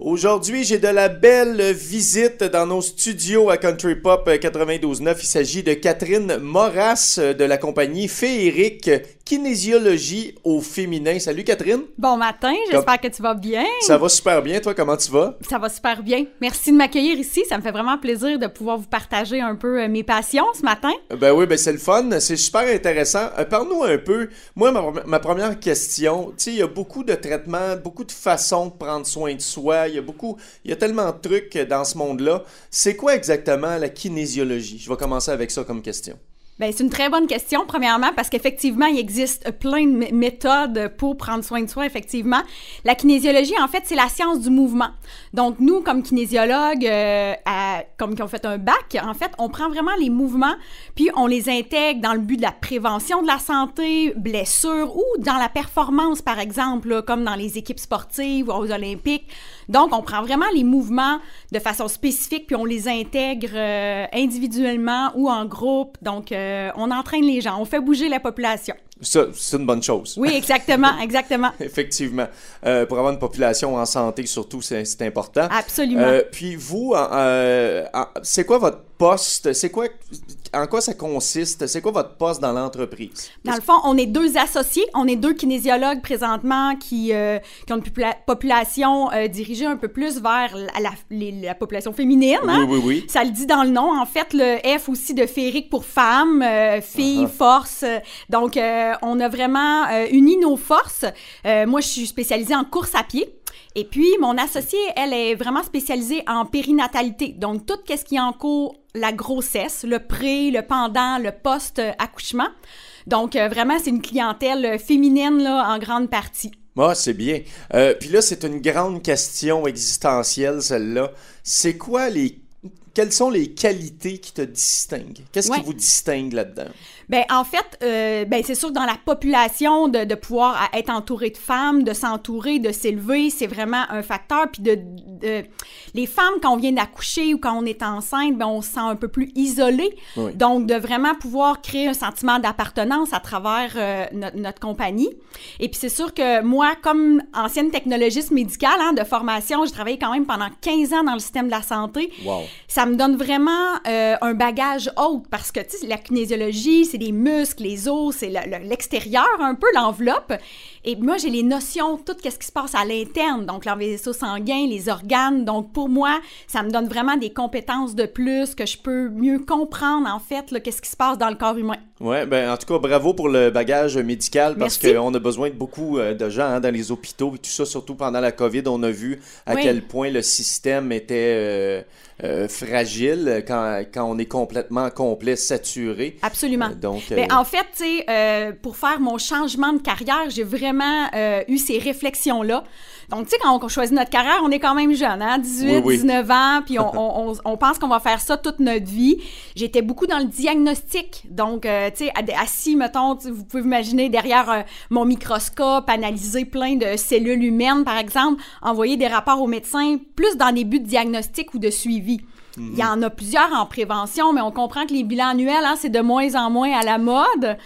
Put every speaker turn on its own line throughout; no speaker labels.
Aujourd'hui, j'ai de la belle visite dans nos studios à Country Pop 92.9. Il s'agit de Catherine Moras de la compagnie Féerique Kinésiologie au féminin. Salut Catherine.
Bon matin, j'espère que tu vas bien.
Ça va super bien. Toi, comment tu vas?
Ça va super bien. Merci de m'accueillir ici. Ça me fait vraiment plaisir de pouvoir vous partager un peu euh, mes passions ce matin.
Ben oui, ben c'est le fun. C'est super intéressant. Euh, Parle-nous un peu. Moi, ma, ma première question, tu sais, il y a beaucoup de traitements, beaucoup de façons de prendre soin de soi. Il y a beaucoup, il y a tellement de trucs dans ce monde-là. C'est quoi exactement la kinésiologie? Je vais commencer avec ça comme question.
Ben, c'est une très bonne question, premièrement, parce qu'effectivement, il existe plein de méthodes pour prendre soin de soi, effectivement. La kinésiologie, en fait, c'est la science du mouvement. Donc, nous, comme kinésiologues, euh, comme qui ont fait un bac, en fait, on prend vraiment les mouvements, puis on les intègre dans le but de la prévention de la santé, blessures, ou dans la performance, par exemple, comme dans les équipes sportives ou aux Olympiques. Donc, on prend vraiment les mouvements de façon spécifique, puis on les intègre euh, individuellement ou en groupe. Donc, euh, on entraîne les gens, on fait bouger la population.
Ça, c'est une bonne chose.
Oui, exactement, exactement.
Effectivement. Euh, pour avoir une population en santé, surtout, c'est important.
Absolument.
puis vous, c'est quoi votre poste? C'est quoi, en quoi ça consiste? C'est quoi votre poste dans l'entreprise?
Dans le fond, on est deux associés. On est deux kinésiologues présentement qui, euh, qui ont une population euh, dirigée un peu plus vers la, la, population féminine. Hein?
Oui, oui, oui.
Ça le dit dans le nom. En fait, le F aussi de féerique pour femmes, euh, filles, uh-huh. force. Donc, on a vraiment uni nos forces. moi, je suis spécialisée en course à pied. Et puis, mon associée, elle est vraiment spécialisée en périnatalité. Donc, tout ce qui encourt la grossesse, le pré, le pendant, le post-accouchement. Donc, euh, vraiment, c'est une clientèle féminine, là, en grande partie.
Ah, c'est bien. Euh, puis là, c'est une grande question existentielle, celle-là. C'est quoi les quelles sont les qualités qui te distinguent? Qu'est-ce qui vous distingue là-dedans?
Ben en fait, euh, ben c'est sûr que dans la population de, de, pouvoir être entouré de femmes, de s'entourer, de s'élever, c'est vraiment un facteur. Puis de, de, les femmes quand on vient d'accoucher ou quand on est enceinte, ben on se sent un peu plus isolé. Donc de vraiment pouvoir créer un sentiment d'appartenance à travers euh, notre, notre, compagnie. Et puis c'est sûr que moi, comme ancienne technologiste médicale hein, de formation, j'ai travaillé quand même pendant 15 ans dans le système de la santé.
Wow.
Ça me donne vraiment euh, un bagage haute parce que tu sais la kinésiologie c'est les muscles, les os, c'est l'extérieur un peu, l'enveloppe. Et moi, j'ai les notions, tout ce qui se passe à l'interne, donc les vaisseaux sanguins, les organes. Donc, pour moi, ça me donne vraiment des compétences de plus que je peux mieux comprendre, en fait, qu'est-ce qui se passe dans le corps humain.
Oui, ben en tout cas, bravo pour le bagage médical parce qu'on a besoin de beaucoup euh, de gens hein, dans les hôpitaux et tout ça, surtout pendant la COVID, on a vu à quel point le système était euh, euh, fragile quand, quand, on est complètement complet, saturé.
Absolument. donc, Mais en fait, tu sais, pour faire mon changement de carrière, j'ai vraiment eu ces réflexions-là. Donc, tu sais, quand on choisit notre carrière, on est quand même jeune, hein? 18, 19 ans, puis on, on, on, pense qu'on va faire ça toute notre vie. J'étais beaucoup dans le diagnostic. Donc, tu sais, assis, mettons, vous pouvez imaginer derrière euh, mon microscope, analyser plein de cellules humaines, par exemple, envoyer des rapports aux médecins, plus dans des buts de diagnostic ou de suivi. Il y en a plusieurs en prévention, mais on comprend que les bilans annuels, hein, c'est de moins en moins à la mode.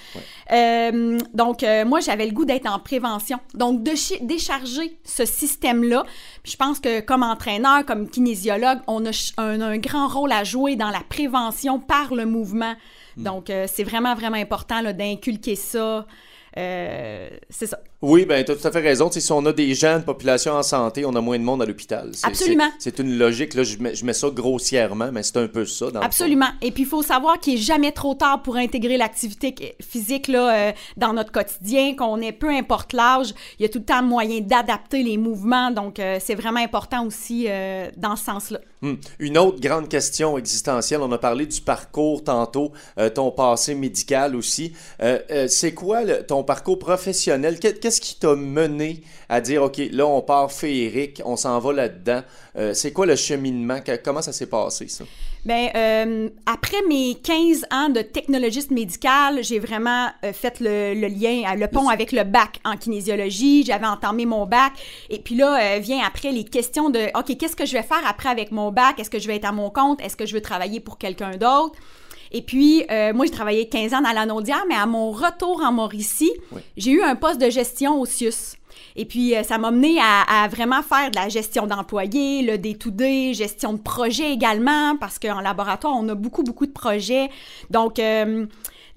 Euh, donc, euh, moi, j'avais le goût d'être en prévention. Donc, de décharger ce système-là. je pense que comme entraîneur, comme kinésiologue, on a un, un, grand rôle à jouer dans la prévention par le mouvement. Mm. Donc, euh, c'est vraiment, vraiment important d'inculquer ça. C'est ça.
Oui, ben tu as tout à fait raison. si on a des gens de population en santé, on a moins de monde à l'hôpital.
Absolument.
C'est une logique. Là, je mets, je mets ça grossièrement, mais c'est un peu ça. Dans
Absolument. Et puis, il faut savoir qu'il n'est jamais trop tard pour intégrer l'activité physique là, euh, dans notre quotidien, qu'on ait peu importe l'âge. Il y a tout le temps moyen d'adapter les mouvements. Donc, euh, c'est vraiment important aussi euh, dans ce sens-là.
Hmm. Une autre grande question existentielle, on a parlé du parcours tantôt, ton passé médical aussi. c'est quoi ton parcours professionnel? qu'est-ce qui t'a mené à dire, OK, là, on part féerique, on s'en va là-dedans? Euh, c'est quoi le cheminement? Comment ça s'est passé, ça?
Bien, euh, après mes 15 ans de technologiste médicale, j'ai vraiment euh, fait le, lien, le pont avec le bac en kinésiologie. J'avais entamé mon bac. Et puis là, vient après les questions de, OK, qu'est-ce que je vais faire après avec mon bac? Est-ce que je vais être à mon compte? Est-ce que je veux travailler pour quelqu'un d'autre? Et puis, euh, moi, j'ai travaillé 15 ans dans la mais à mon retour en Mauricie, j'ai eu un poste de gestion au CIUS. Et puis, euh, ça m'a mené à, vraiment faire de la gestion d'employés, le day-to-day, gestion de projets également, parce qu'en laboratoire, on a beaucoup, beaucoup de projets. Donc, euh,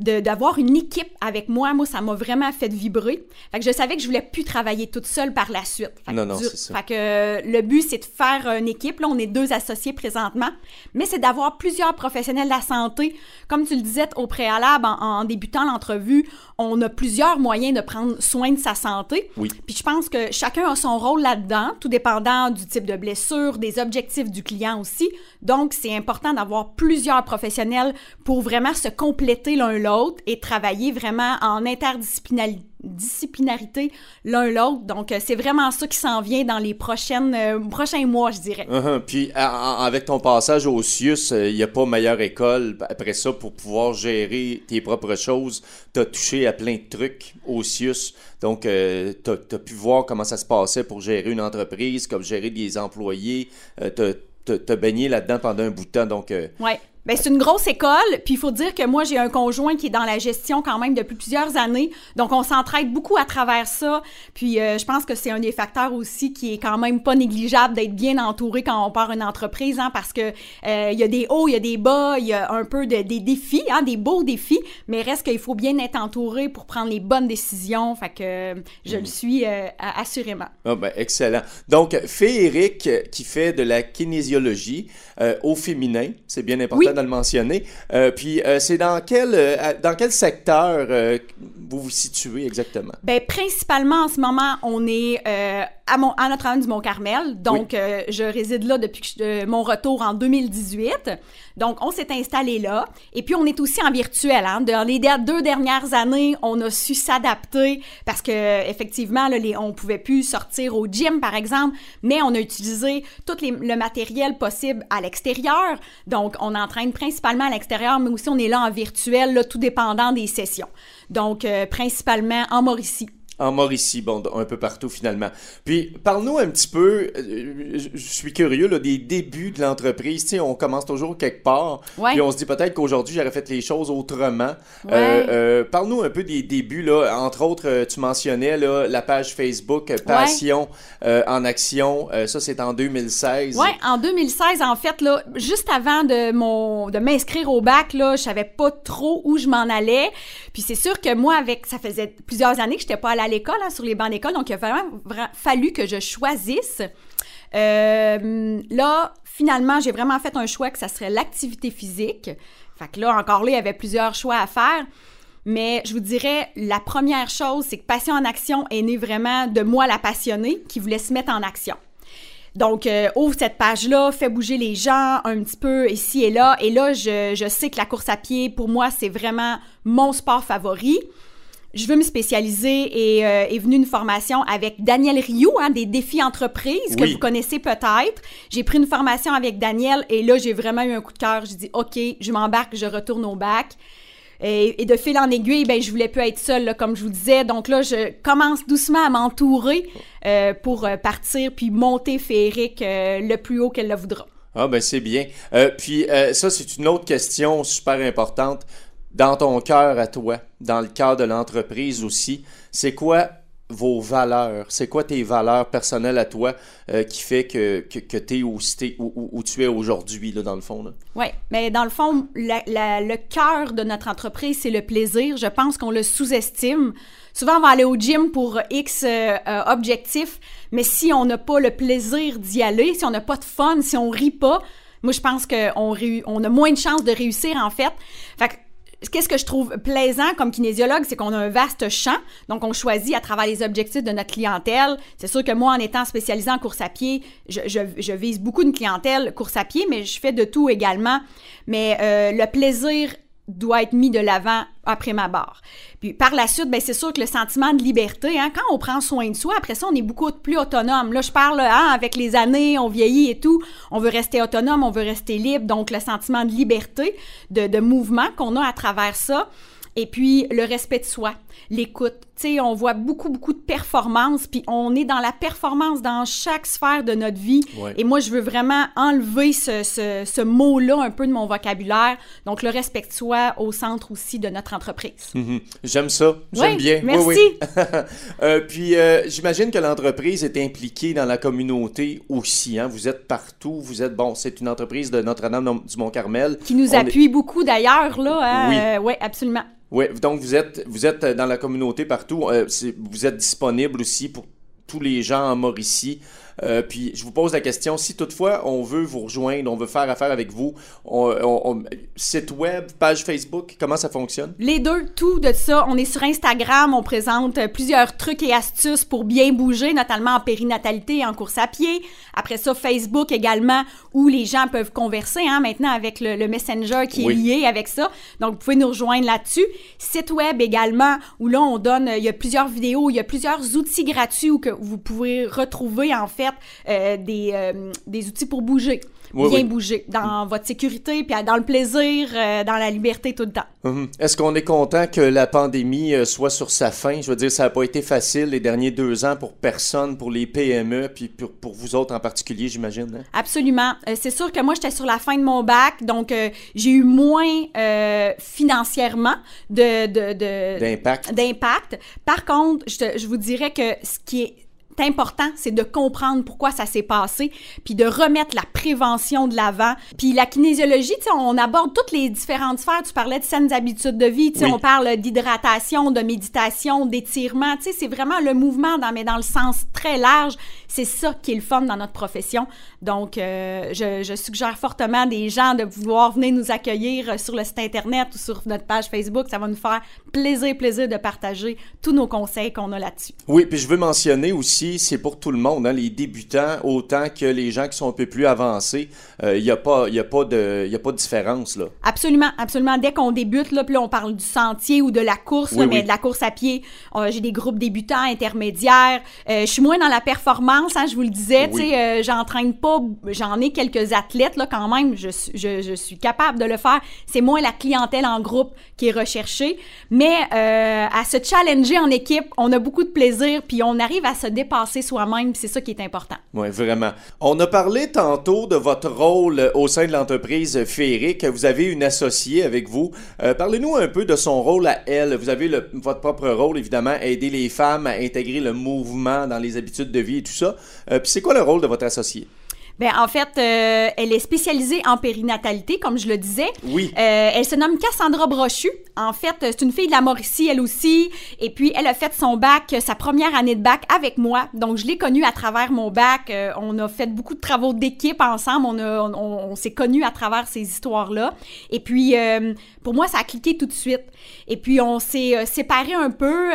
d'avoir une équipe avec moi, moi, ça m'a vraiment fait vibrer. Fait que je savais que je voulais plus travailler toute seule par la suite.
non, non, c'est ça.
Fait que le but, c'est de faire une équipe. Là, on est deux associés présentement, mais c'est d'avoir plusieurs professionnels de la santé. Comme tu le disais au préalable, en, débutant l'entrevue, on a plusieurs moyens de prendre soin de sa santé.
Oui.
Puis je pense que chacun a son rôle là-dedans, tout dépendant du type de blessure, des objectifs du client aussi. Donc, c'est important d'avoir plusieurs professionnels pour vraiment se compléter l'un l'autre et travailler vraiment en interdisciplinarité l'un l'autre. Donc, euh, c'est vraiment ça qui s'en vient dans les prochaines, euh, prochains mois, je dirais.
Uh-huh. Puis, avec ton passage au CIUS, euh, il n'y a pas meilleure école après ça pour pouvoir gérer tes propres choses. Tu as touché à plein de trucs au CIUS. Donc, tu as, pu voir comment ça se passait pour gérer une entreprise, comme gérer des employés. tu as, baigné là-dedans pendant un bout de temps. Donc,
ouais. Ben, c'est une grosse école, puis il faut dire que moi, j'ai un conjoint qui est dans la gestion quand même depuis plusieurs années, donc on s'entraide beaucoup à travers ça, puis euh, je pense que c'est un des facteurs aussi qui est quand même pas négligeable d'être bien entouré quand on part une entreprise, hein, parce que euh, il y a des hauts, il y a des bas, il y a un peu de, des défis, hein, des beaux défis, mais reste qu'il faut bien être entouré pour prendre les bonnes décisions, fait que je le mhm. suis euh, assurément.
Ah ben, excellent. Donc, Fééric qui fait de la kinésiologie au féminin, c'est bien important de le mentionner. Euh, puis euh, c'est dans quel, euh, dans quel secteur vous vous situez exactement?
Bien, principalement en ce moment, on est à, mon, à Notre-Dame du Mont-Carmel. Donc, je réside là depuis mon retour en 2018. Donc, on s'est installé là. Et puis, on est aussi en virtuel. Hein. Dans les deux dernières années, on a su s'adapter parce que effectivement, là, les, on pouvait plus sortir au gym, par exemple, mais on a utilisé tout le matériel possible à l'extérieur. Donc, on entraîne principalement à l'extérieur, mais aussi on est là en virtuel, là, tout dépendant des sessions. Donc, euh, principalement en Mauricie
en Mauricie, bon, un peu partout finalement. Puis, parle-nous un petit peu, euh, je suis curieux, là, des débuts de l'entreprise. Tu sais, on commence toujours quelque part, puis on se dit peut-être qu'aujourd'hui, j'aurais fait les choses autrement. Euh, euh, parle-nous un peu des débuts, là. Entre autres, tu mentionnais là, la page Facebook Passion en action. ça, c'est en 2016.
Oui, en 2016, en fait, là, juste avant de, mon, de m'inscrire au bac, là, je savais pas trop où je m'en allais. Puis c'est sûr que moi, avec ça faisait plusieurs années que je n'étais pas allée à l'école, hein, sur les bancs d'école, donc il a vraiment, fallu que je choisisse. Euh, là, finalement, j'ai vraiment fait un choix que ça serait l'activité physique. Fait que là, encore là, il y avait plusieurs choix à faire. Mais je vous dirais, la première chose, c'est que Passion en action est née vraiment de moi, la passionnée, qui voulait se mettre en action. Donc, euh, ouvre cette page-là, fais bouger les gens un petit peu ici et là. Et là, je, je sais que la course à pied, pour moi, c'est vraiment mon sport favori je veux me spécialiser et euh, est venue une formation avec Daniel Rioux, hein, des défis entreprises que vous connaissez peut-être. J'ai pris une formation avec Daniel et là, j'ai vraiment eu un coup de cœur. J'ai dit, OK, je m'embarque, je retourne au bac. Et, de fil en aiguille, ben, je voulais plus être seule, comme je vous disais. Donc là, je commence doucement à m'entourer euh, pour euh, partir puis monter Féeric le plus haut qu'elle le voudra.
Ah ben c'est bien. puis ça, c'est une autre question super importante dans ton cœur à toi, dans le cœur de l'entreprise aussi, c'est quoi vos valeurs? C'est quoi tes valeurs personnelles à toi euh, qui fait que, que, que tu es où, tu es aujourd'hui, dans le fond?
Oui, mais dans le fond, le cœur de notre entreprise, c'est le plaisir. Je pense qu'on le sous-estime. Souvent, on va aller au gym pour X euh, euh, objectifs, mais si on n'a pas le plaisir d'y aller, si on n'a pas de fun, si on rit pas, moi, je pense qu'on on a moins de chances de réussir, en fait. Fait que qu'est-ce que je trouve plaisant comme kinésiologue, c'est qu'on a un vaste champ. Donc, on choisit à travers les objectifs de notre clientèle. C'est sûr que moi, en étant spécialisée en course à pied, je, je, vise beaucoup une clientèle course à pied, mais je fais de tout également. Mais euh, le plaisir doit être mis de l'avant après ma barre. Puis par la suite, ben c'est sûr que le sentiment de liberté, hein, quand on prend soin de soi, après ça, on est beaucoup plus autonome. Là, je parle, hein, avec les années, on vieillit et tout, on veut rester autonome, on veut rester libre. Donc, le sentiment de liberté, de, de mouvement qu'on a à travers ça, et puis le respect de soi. l'écoute. On voit beaucoup, beaucoup de performance, puis on est dans la performance dans chaque sphère de notre vie. Et moi, je veux vraiment enlever ce, ce, ce mot-là un peu de mon vocabulaire. Donc, le respect de soi au centre aussi de notre entreprise.
Mhm. J'aime ça. J'aime bien.
Merci. Oui,
euh, puis, euh, j'imagine que l'entreprise est impliquée dans la communauté aussi. Hein? Vous êtes partout. Vous êtes, bon, c'est une entreprise de Notre-Dame du Mont-Carmel.
Qui nous appuie beaucoup d'ailleurs, là. Hein? Oui. Euh, oui, absolument.
Oui, donc vous êtes, vous êtes dans la communauté partout. Euh, vous êtes disponible aussi pour tous les gens en Mauricie. Euh, puis je vous pose la question, si toutefois on veut vous rejoindre, on veut faire affaire avec vous, on, site web, page Facebook, comment ça fonctionne?
Les deux, tout de ça. On est sur Instagram, on présente plusieurs trucs et astuces pour bien bouger, notamment en périnatalité et en course à pied. Après ça, Facebook également, où les gens peuvent converser hein, maintenant avec le, Messenger qui est lié avec ça. Donc, vous pouvez nous rejoindre là-dessus. Site web également, où là, on donne, il y a plusieurs vidéos, il y a plusieurs outils gratuits que vous pouvez retrouver en fait euh, des, euh, des outils pour bouger bien bouger dans votre sécurité, puis dans le plaisir, euh, dans la liberté tout le temps.
Mhm. Est-ce qu'on est content que la pandémie soit sur sa fin? Je veux dire, ça n'a pas été facile les derniers deux ans pour personne, pour les PME, puis pour, pour vous autres en particulier, j'imagine. Hein?
Absolument. Euh, c'est sûr que moi, j'étais sur la fin de mon bac, donc j'ai eu moins financièrement de,
d'impact.
d'impact. Par contre, je, je vous dirais que ce qui est important, c'est de comprendre pourquoi ça s'est passé, puis de remettre la prévention de l'avant. Puis la kinésiologie, tu sais, on aborde toutes les différentes sphères. Tu parlais de saines habitudes de vie, tu sais, on parle d'hydratation, de méditation, d'étirement. Tu sais, c'est vraiment le mouvement, dans, mais dans le sens très large. C'est ça qui est le fun dans notre profession. Donc, euh, je, je, suggère fortement des gens de vouloir venir nous accueillir sur le site Internet ou sur notre page Facebook. Ça va nous faire plaisir, plaisir de partager tous nos conseils qu'on a là-dessus.
Oui, puis je veux mentionner aussi c'est pour tout le monde, hein, les débutants autant que les gens qui sont un peu plus avancés. Il euh, n'y a, pas, a, pas de, y a pas de différence. Là.
Absolument, absolument. Dès qu'on débute, là, puis là, on parle du sentier ou de la course, mais de la course à pied, euh, j'ai des groupes débutants, intermédiaires. Euh, je suis moins dans la performance, hein, je vous le disais. Oui. J'entraîne pas, j'en ai quelques athlètes là, quand même, je, je, je suis capable de le faire. C'est moins la clientèle en groupe qui est recherchée. Mais à se challenger en équipe, on a beaucoup de plaisir, puis on arrive à se dépasser soi-même, c'est ça qui est important.
Oui, vraiment. On a parlé tantôt de votre rôle au sein de l'entreprise Féerique. Vous avez une associée avec vous. Euh, parlez-nous un peu de son rôle à elle. Vous avez votre propre rôle, évidemment, aider les femmes à intégrer le mouvement dans les habitudes de vie et tout ça. Euh, puis c'est quoi le rôle de votre associée?
Ben, en fait, euh, elle est spécialisée en périnatalité, comme je le disais.
Oui.
Euh, elle se nomme Cassandra Brochu. En fait, c'est une fille de la Mauricie, elle aussi. Et puis, elle a fait son bac, sa première année de bac avec moi. Donc, je l'ai connue à travers mon bac. Euh, on a fait beaucoup de travaux d'équipe ensemble. On, on, s'est connus à travers ces histoires-là. Et puis, pour moi, ça a cliqué tout de suite. Et puis, on s'est séparés un peu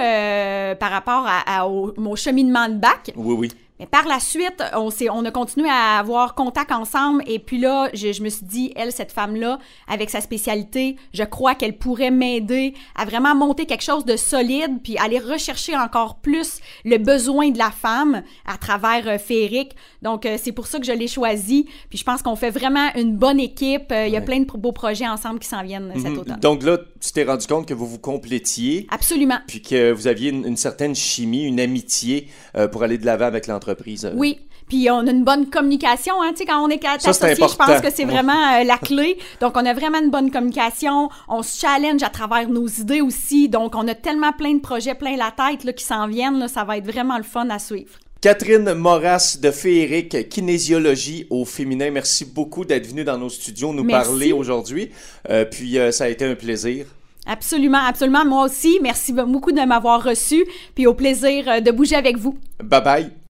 par rapport à, au, mon cheminement de bac.
Oui, oui.
Mais par la suite, on, on a continué à avoir contact ensemble. Et puis là, je, je me suis dit, elle, cette femme-là, avec sa spécialité, je crois qu'elle pourrait m'aider à vraiment monter quelque chose de solide, puis aller rechercher encore plus le besoin de la femme à travers euh, Féeric. Donc, euh, c'est pour ça que je l'ai choisi. Puis je pense qu'on fait vraiment une bonne équipe. Euh, il y a plein de beaux projets ensemble qui s'en viennent cet mhm. automne.
Donc là, tu t'es rendu compte que vous vous complétiez.
Absolument.
Puis que vous aviez une, une certaine chimie, une amitié pour aller de l'avant avec l'entreprise. Euh.
Oui. Puis on a une bonne communication, hein, tu sais, quand on est associé, je pense que c'est vraiment euh, la clé. Donc on a vraiment une bonne communication, on se challenge à travers nos idées aussi. Donc on a tellement plein de projets plein la tête là, qui s'en viennent, là, ça va être vraiment le fun à suivre.
Catherine Moras de Féerique Kinésiologie au féminin, merci beaucoup d'être venue dans nos studios nous parler aujourd'hui. Euh, puis ça a été un plaisir.
Absolument, absolument. Moi aussi, merci beaucoup de m'avoir reçu. Puis au plaisir de bouger avec vous.
Bye bye.